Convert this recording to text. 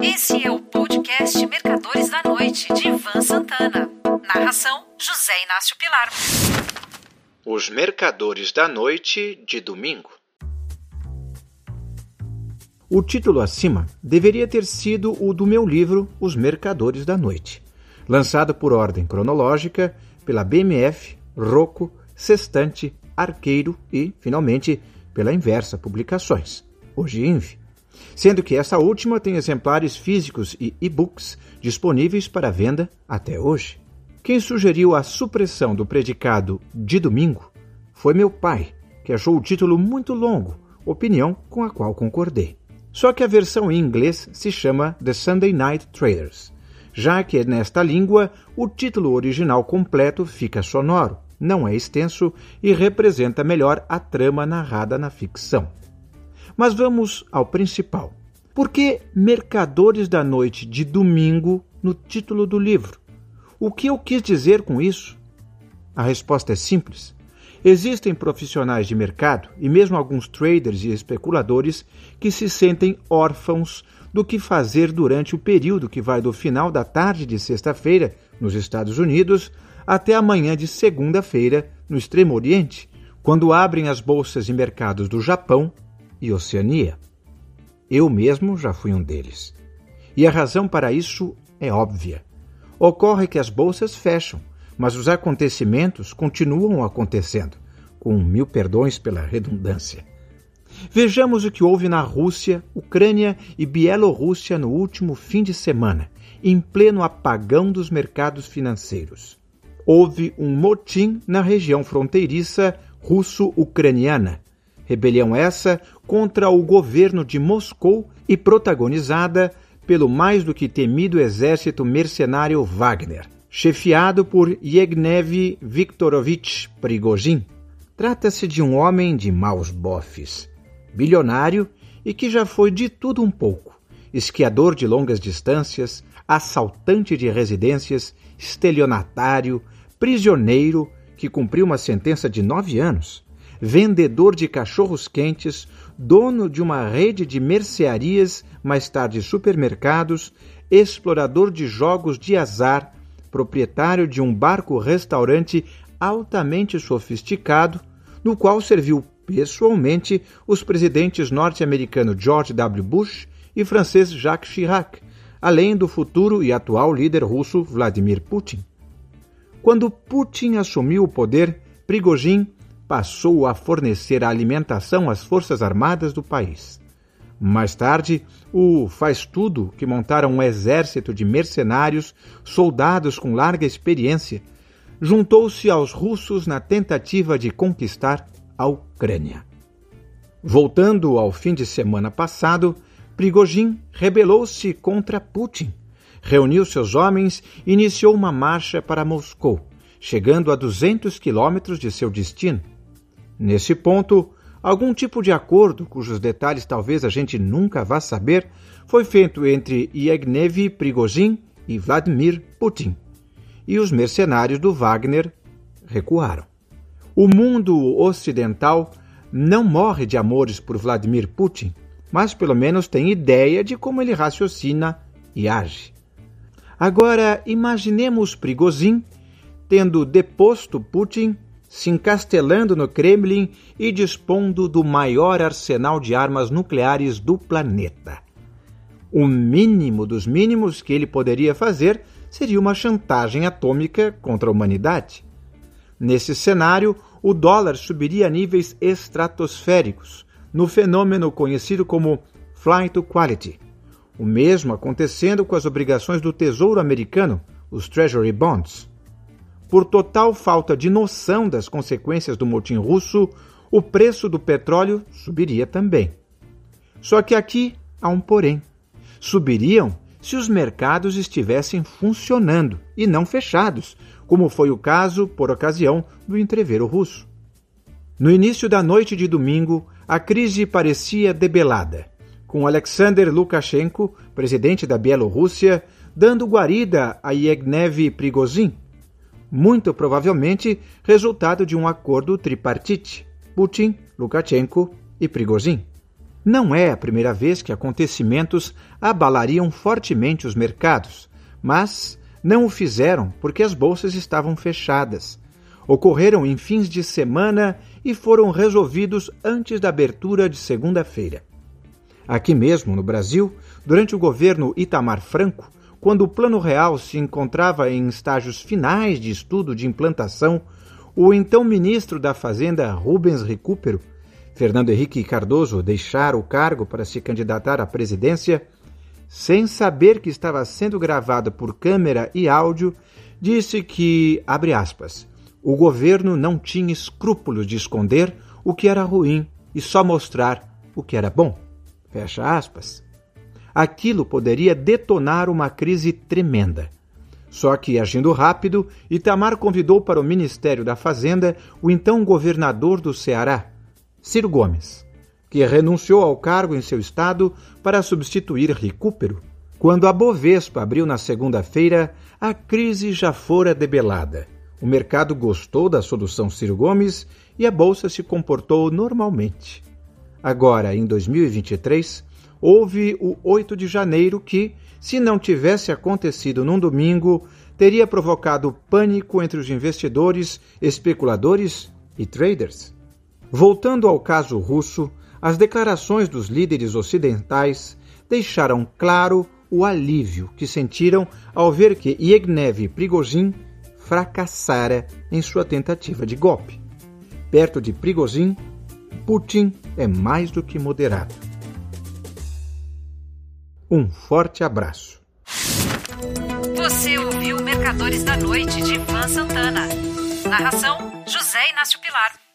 Esse é o podcast Mercadores da Noite, de Ivan Santana. Narração: José Inácio Pilar. Os Mercadores da Noite de domingo. O título acima deveria ter sido o do meu livro Os Mercadores da Noite, lançado por ordem cronológica pela BMF, Rocco, Sextante, Arqueiro e, finalmente, pela Inversa Publicações, hoje INVE sendo que essa última tem exemplares físicos e e-books disponíveis para venda até hoje. Quem sugeriu a supressão do predicado de domingo foi meu pai, que achou o título muito longo, opinião com a qual concordei. Só que a versão em inglês se chama The Sunday Night Traders, já que nesta língua o título original completo fica sonoro, não é extenso e representa melhor a trama narrada na ficção. Mas vamos ao principal. Por que Mercadores da Noite de Domingo no título do livro? O que eu quis dizer com isso? A resposta é simples. Existem profissionais de mercado e mesmo alguns traders e especuladores que se sentem órfãos do que fazer durante o período que vai do final da tarde de sexta-feira, nos Estados Unidos, até a manhã de segunda-feira, no Extremo Oriente, quando abrem as bolsas e mercados do Japão e Oceania. Eu mesmo já fui um deles. E a razão para isso é óbvia. Ocorre que as bolsas fecham, mas os acontecimentos continuam acontecendo, com mil perdões pela redundância. Vejamos o que houve na Rússia, Ucrânia e Bielorrússia no último fim de semana, em pleno apagão dos mercados financeiros. Houve um motim na região fronteiriça russo-ucraniana, Rebelião essa contra o governo de Moscou e protagonizada pelo mais do que temido exército mercenário Wagner, chefiado por Yevgeny Viktorovich Prigozhin. Trata-se de um homem de maus bofes, bilionário e que já foi de tudo um pouco: esquiador de longas distâncias, assaltante de residências, estelionatário, prisioneiro que cumpriu uma sentença de nove anos vendedor de cachorros quentes, dono de uma rede de mercearias, mais tarde supermercados, explorador de jogos de azar, proprietário de um barco-restaurante altamente sofisticado, no qual serviu pessoalmente os presidentes norte-americano George W. Bush e francês Jacques Chirac, além do futuro e atual líder russo Vladimir Putin. Quando Putin assumiu o poder, Prigozhin passou a fornecer alimentação às Forças Armadas do país. Mais tarde, o Faz Tudo, que montaram um exército de mercenários, soldados com larga experiência, juntou-se aos russos na tentativa de conquistar a Ucrânia. Voltando ao fim de semana passado, Prigozhin rebelou-se contra Putin, reuniu seus homens e iniciou uma marcha para Moscou, chegando a 200 quilômetros de seu destino. Nesse ponto, algum tipo de acordo, cujos detalhes talvez a gente nunca vá saber, foi feito entre Yevgeny Prigozhin e Vladimir Putin. E os mercenários do Wagner recuaram. O mundo ocidental não morre de amores por Vladimir Putin, mas pelo menos tem ideia de como ele raciocina e age. Agora, imaginemos Prigozhin tendo deposto Putin se encastelando no Kremlin e dispondo do maior arsenal de armas nucleares do planeta. O mínimo dos mínimos que ele poderia fazer seria uma chantagem atômica contra a humanidade. Nesse cenário, o dólar subiria a níveis estratosféricos, no fenômeno conhecido como flight to quality. O mesmo acontecendo com as obrigações do Tesouro Americano, os Treasury Bonds. Por total falta de noção das consequências do motim russo, o preço do petróleo subiria também. Só que aqui há um porém. Subiriam se os mercados estivessem funcionando e não fechados, como foi o caso por ocasião do entrevero russo. No início da noite de domingo, a crise parecia debelada, com Alexander Lukashenko, presidente da Bielorrússia, dando guarida a Yevgeny Prigozhin, muito provavelmente resultado de um acordo tripartite Putin, Lukashenko e Prigozhin. Não é a primeira vez que acontecimentos abalariam fortemente os mercados, mas não o fizeram porque as bolsas estavam fechadas. Ocorreram em fins de semana e foram resolvidos antes da abertura de segunda-feira. Aqui mesmo, no Brasil, durante o governo Itamar Franco, quando o Plano Real se encontrava em estágios finais de estudo de implantação, o então ministro da Fazenda Rubens Recupero, Fernando Henrique Cardoso, deixara o cargo para se candidatar à presidência, sem saber que estava sendo gravado por câmera e áudio, disse que, abre aspas, o governo não tinha escrúpulos de esconder o que era ruim e só mostrar o que era bom. Fecha aspas. Aquilo poderia detonar uma crise tremenda. Só que, agindo rápido, Itamar convidou para o Ministério da Fazenda o então governador do Ceará, Ciro Gomes, que renunciou ao cargo em seu estado para substituir Recupero. Quando a Bovespa abriu na segunda-feira, a crise já fora debelada. O mercado gostou da solução Ciro Gomes e a bolsa se comportou normalmente. Agora, em 2023, houve o 8 de janeiro que, se não tivesse acontecido num domingo, teria provocado pânico entre os investidores, especuladores e traders. Voltando ao caso russo, as declarações dos líderes ocidentais deixaram claro o alívio que sentiram ao ver que Yevgeny Prigozhin fracassara em sua tentativa de golpe. Perto de Prigozhin, Putin é mais do que moderado. Um forte abraço. Você ouviu Mercadores da Noite de Ivan Santana. Narração: José Inácio Pilar.